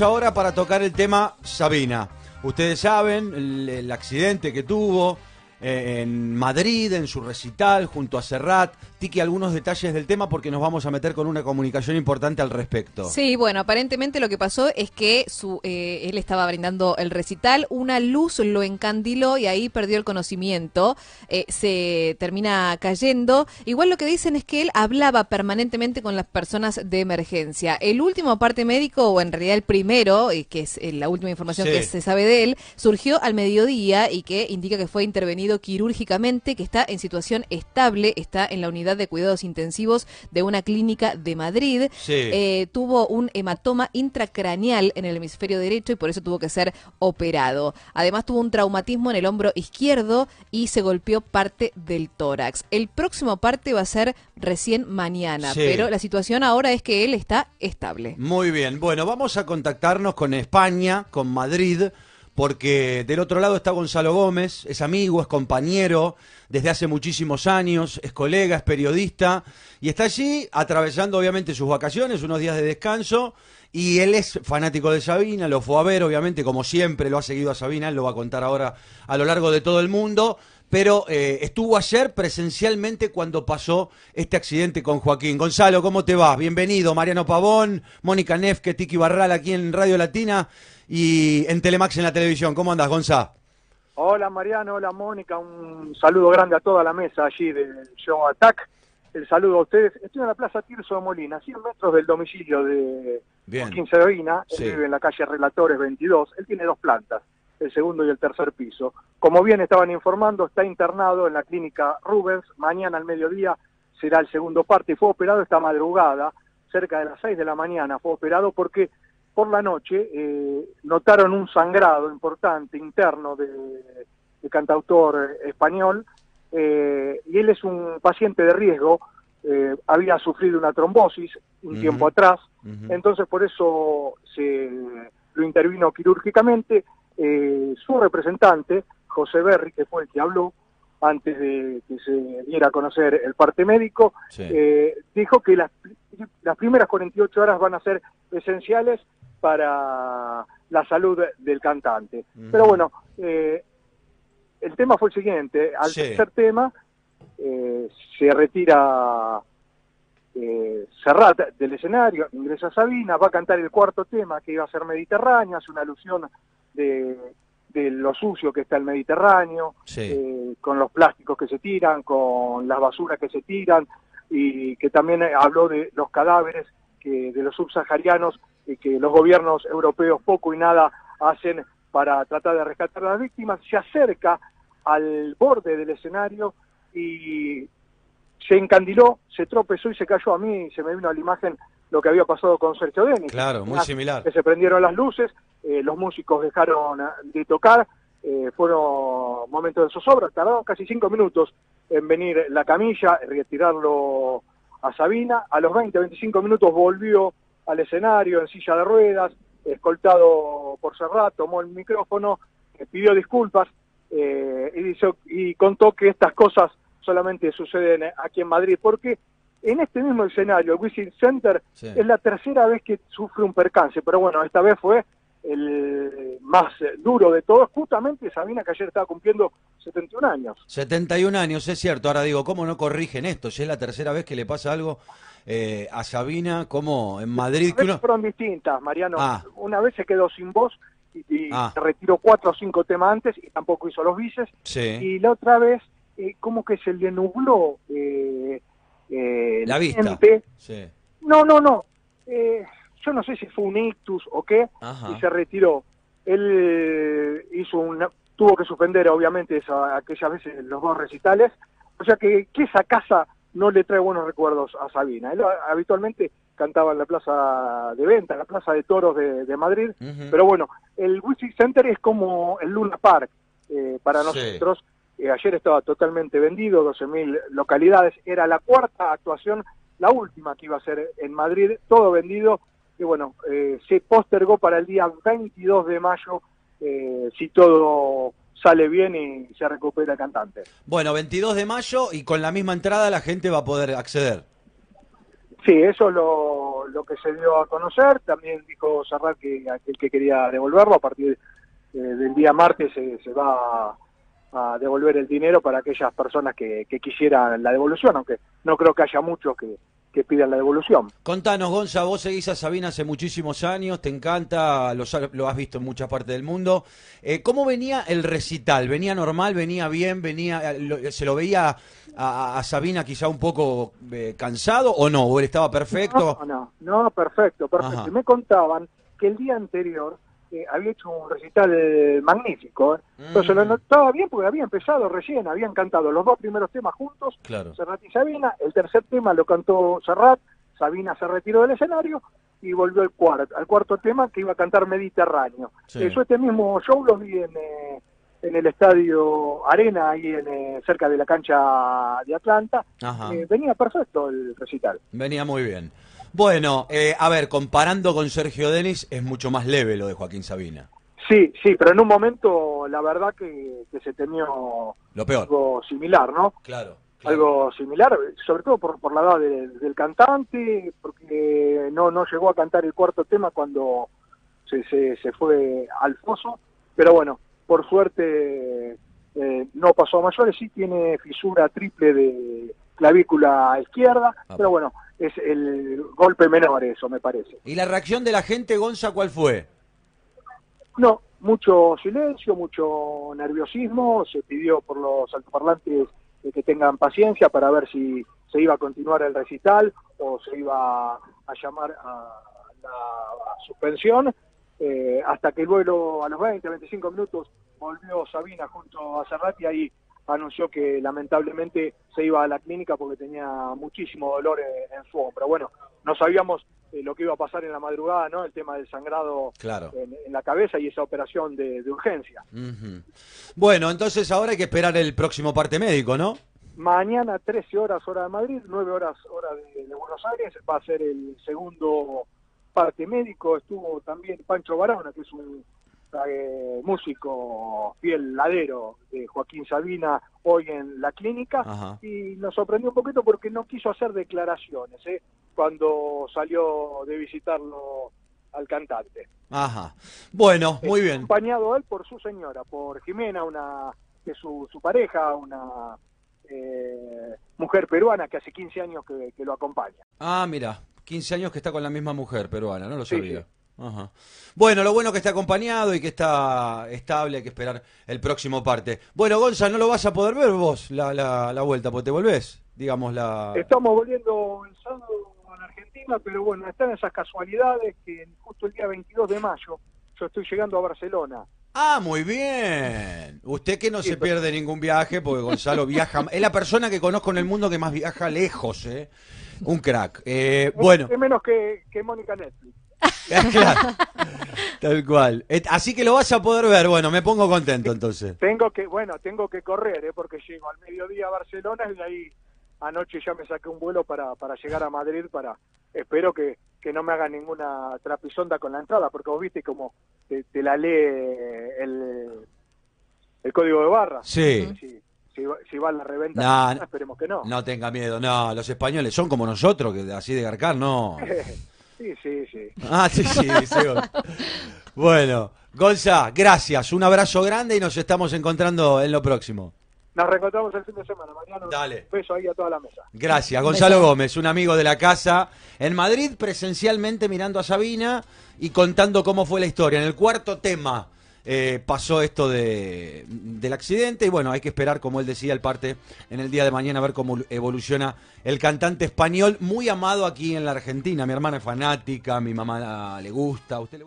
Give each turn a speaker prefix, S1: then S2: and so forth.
S1: Ahora para tocar el tema Sabina. Ustedes saben el, accidente que tuvo eh, en Madrid, en su recital, junto a Serrat. Tiki, algunos detalles del tema porque nos vamos a meter con una comunicación importante al respecto.
S2: Sí, bueno, aparentemente lo que pasó es que su, eh, él estaba brindando el recital, una luz lo encandiló y ahí perdió el conocimiento, eh, se termina cayendo. Igual lo que dicen es que él hablaba permanentemente con las personas de emergencia. El último parte médico, o en realidad el primero, que es eh, la última información
S1: Sí.
S2: que se sabe de él, surgió al mediodía y que indica que fue intervenido quirúrgicamente, que está en situación estable, está en la unidad de cuidados intensivos de una clínica de Madrid.
S1: Sí.
S2: Eh, tuvo un hematoma intracraneal en el hemisferio derecho y por eso tuvo que ser operado. Además tuvo un traumatismo en el hombro izquierdo y se golpeó parte del tórax. El próximo parte va a ser recién mañana,
S1: Sí.
S2: pero la situación ahora es que él está estable.
S1: Muy bien, bueno, vamos a contactarnos con España, con Madrid, porque del otro lado está Gonzalo Gómez, es amigo, es compañero desde hace muchísimos años, es colega, es periodista, y está allí atravesando obviamente sus vacaciones, unos días de descanso, y él es fanático de Sabina, lo fue a ver, obviamente, como siempre, lo ha seguido a Sabina, él lo va a contar ahora a lo largo de todo el mundo, pero eh, estuvo ayer presencialmente cuando pasó este accidente con Joaquín. Gonzalo, ¿cómo te va? Bienvenido. Mariano Pavón, Mónica Nefke, Tiki Barral aquí en Radio Latina y en Telemax en la televisión. ¿Cómo andas, Gonzalo?
S3: Hola Mariano, hola Mónica, un saludo grande a toda la mesa allí del Show Attack. El saludo a ustedes. Estoy en la Plaza Tirso de Molina, 100 metros del domicilio de
S1: Bien.
S3: Joaquín Sabina. Él
S1: Sí.
S3: vive en la calle Relatores 22. Él tiene dos plantas, el segundo y el tercer piso. Como bien estaban informando, está internado en la clínica Rubens. Mañana al mediodía será el segundo parte fue operado esta madrugada, cerca de las 6 de la mañana. Fue operado porque por la noche eh, notaron un sangrado importante interno de, de cantautor eh, español eh, y él es un paciente de riesgo, eh, había sufrido una trombosis un tiempo atrás, entonces por eso se lo intervino quirúrgicamente. Eh, su representante, José Berry, que fue el que habló antes de que se diera a conocer el parte médico,
S1: Sí.
S3: eh, dijo que las, las primeras 48 horas van a ser esenciales para la salud del cantante. Pero bueno, eh, el tema fue el siguiente, al
S1: Sí.
S3: tercer tema eh, se retira eh, Serrat del escenario, ingresa Sabina, va a cantar el cuarto tema que iba a ser Mediterráneo, hace una alusión de, de lo sucio que está el Mediterráneo,
S1: Sí.
S3: eh, con los plásticos que se tiran, con las basuras que se tiran, y que también habló de los cadáveres que, de los subsaharianos y que los gobiernos europeos poco y nada hacen para tratar de rescatar a las víctimas, se acerca al borde del escenario y se encandiló, se tropezó y se cayó a mí, se me vino a la imagen lo que había pasado con Sergio Denis.
S1: Claro, muy similar.
S3: Que se prendieron las luces, eh, los músicos dejaron ah, de tocar, eh, fueron momentos de zozobra, tardaron casi cinco minutos en venir la camilla, retirarlo a Sabina, a los 20, 25 minutos volvió al escenario en silla de ruedas, escoltado por Serrat, tomó el micrófono, eh, pidió disculpas eh, y, dice- y contó que estas cosas solamente suceden aquí en Madrid, porque en este mismo escenario, el Wizzing Center,
S1: Sí.
S3: es la tercera vez que sufre un percance, pero bueno, esta vez fue el más eh, duro de todos, justamente Sabina que ayer estaba cumpliendo 71 años.
S1: 71 años, es cierto. Ahora digo, ¿cómo no corrigen esto? Si es la tercera vez que le pasa algo eh, a Sabina, como en Madrid, uno...
S3: fueron distintas, Mariano.
S1: Ah.
S3: Una vez se quedó sin voz y, y
S1: Ah.
S3: se retiró cuatro o cinco temas antes y tampoco hizo los bices.
S1: Sí.
S3: Y la otra vez, eh, como que se le nubló eh, eh,
S1: La vista. Sí.
S3: No, no, no. Eh, yo no sé si fue un ictus o qué,
S1: Ajá.
S3: y se retiró. Él eh, hizo una, tuvo que suspender, obviamente, esa, aquellas veces los dos recitales. O sea que, que esa casa no le trae buenos recuerdos a Sabina. Él a- habitualmente cantaba en la plaza de venta, en la plaza de toros de, de Madrid. Pero bueno, el Wizzing Center es como el Luna Park eh, para
S1: Sí.
S3: nosotros. Eh, ayer estaba totalmente vendido, 12.000 localidades. Era la cuarta actuación, la última que iba a ser en Madrid, todo vendido. Y bueno, eh, se postergó para el día 22 de mayo, eh, si todo sale bien y se recupera el cantante.
S1: Bueno, 22 de mayo y con la misma entrada la gente va a poder acceder.
S3: Sí, eso es lo, lo que se dio a conocer. También dijo Serrat que aquel que quería devolverlo a partir eh, del día martes se, se va a, a devolver el dinero para aquellas personas que, que quisieran la devolución, aunque no creo que haya muchos que, que pidan la devolución.
S1: Contanos, Gonza, vos seguís a Sabina hace muchísimos años, te encanta, lo, lo has visto en muchas partes del mundo. Eh, ¿Cómo venía el recital? ¿Venía normal, venía bien, venía, eh, lo- se lo veía a, a Sabina quizá un poco eh, cansado o no? ¿O él estaba perfecto?
S3: No, no, no, perfecto, perfecto.
S1: Ajá.
S3: Y me contaban que el día anterior había hecho un recital eh, magnífico. ¿eh? Entonces
S1: Mm.
S3: lo notaba bien porque había empezado recién, habían cantado los dos primeros temas juntos,
S1: Claro.
S3: Serrat y Sabina. El tercer tema lo cantó Serrat, Sabina se retiró del escenario y volvió al cuarto, al cuarto tema que iba a cantar Mediterráneo.
S1: Sí.
S3: Eso este mismo show lo vi en, eh, en el estadio Arena, ahí en, eh, cerca de la cancha de Atlanta. Eh, venía perfecto el recital.
S1: Venía muy bien. Bueno, eh, a ver, comparando con Sergio Denis, es mucho más leve lo de Joaquín Sabina.
S3: Sí, sí, pero en un momento la verdad que, que se temió
S1: Lo peor.
S3: algo similar, ¿no?
S1: Claro. claro.
S3: Algo similar, sobre todo por, por la edad del- del cantante, porque no, no llegó a cantar el cuarto tema cuando se, se, se fue al foso, pero bueno, por suerte eh, no pasó a mayores, sí tiene fisura triple de clavícula izquierda,
S1: Ah.
S3: pero bueno, es el golpe menor eso, me parece.
S1: ¿Y la reacción de la gente, Gonza, cuál fue?
S3: No, mucho silencio, mucho nerviosismo. Se pidió por los altoparlantes que tengan paciencia para ver si se iba a continuar el recital o se iba a llamar a la suspensión. Eh, hasta que luego, a los 20, 25 minutos, volvió Sabina junto a Serrat y ahí anunció que lamentablemente se iba a la clínica porque tenía muchísimo dolor en, en su hombro. Bueno, no sabíamos eh, lo que iba a pasar en la madrugada, ¿no? El tema del sangrado
S1: Claro.
S3: en, en la cabeza y esa operación de, de urgencia.
S1: Bueno, entonces ahora hay que esperar el próximo parte médico, ¿no?
S3: Mañana 13 horas hora de Madrid, 9 horas hora de, de Buenos Aires, va a ser el segundo parte médico. Estuvo también Pancho Barona, que es un eh, músico fiel ladero de Joaquín Sabina, hoy en la clínica.
S1: Ajá.
S3: Y nos sorprendió un poquito porque no quiso hacer declaraciones ¿eh? cuando salió de visitarlo al cantante.
S1: Ajá. Bueno, muy bien.
S3: Acompañado él por su señora, por Jimena, una que su, su pareja, una eh, mujer peruana que hace 15 años que, que lo acompaña.
S1: Ah, mira, 15 años que está con la misma mujer peruana, no lo
S3: Sí,
S1: sabía.
S3: sí.
S1: Ajá. Bueno, lo bueno que está acompañado y que está estable, hay que esperar el próximo parte. Bueno, Gonza, no lo vas a poder ver vos la, la, la vuelta, porque te volvés, digamos, la...
S3: Estamos volviendo el sábado a la Argentina, pero bueno, están esas casualidades que justo el día 22 de mayo yo estoy llegando a Barcelona.
S1: Ah, muy bien. Usted que no
S3: Sí,
S1: se
S3: pero-
S1: pierde ningún viaje, porque Gonzalo viaja... Es la persona que conozco en el mundo que más viaja lejos, ¿eh? Un crack. Eh, bueno,
S3: Es menos que, que Mónica Netflix.
S1: claro. Tal cual. Así que lo vas a poder ver. Bueno, me pongo contento entonces.
S3: Tengo que, bueno, tengo que correr, ¿eh? porque llego al mediodía a Barcelona y de ahí anoche ya me saqué un vuelo para, para llegar a Madrid para, espero que, que no me hagan ninguna trapisonda con la entrada, porque vos viste como te, te la lee el, el código de barra.
S1: Sí.
S3: Si, si, va- si va a la reventa, esperemos que no.
S1: No tenga miedo, no, los españoles son como nosotros, que así de garcar, no.
S3: sí, sí, sí.
S1: Ah, sí, sí, sí. Bueno, Gonza, gracias, un abrazo grande y nos estamos encontrando en lo próximo.
S3: Nos reencontramos el fin de semana, Mariano.
S1: Dale.
S3: Un beso ahí a toda la mesa.
S1: Gracias, Gonzalo Gómez, un amigo de la casa en Madrid, presencialmente mirando a Sabina y contando cómo fue la historia. En el cuarto tema eh, pasó esto de, del accidente y bueno, hay que esperar, como él decía, el parte en el día de mañana a ver cómo evoluciona el cantante español, muy amado aquí en la Argentina. Mi hermana es fanática, mi mamá le gusta. ¿A usted le gusta?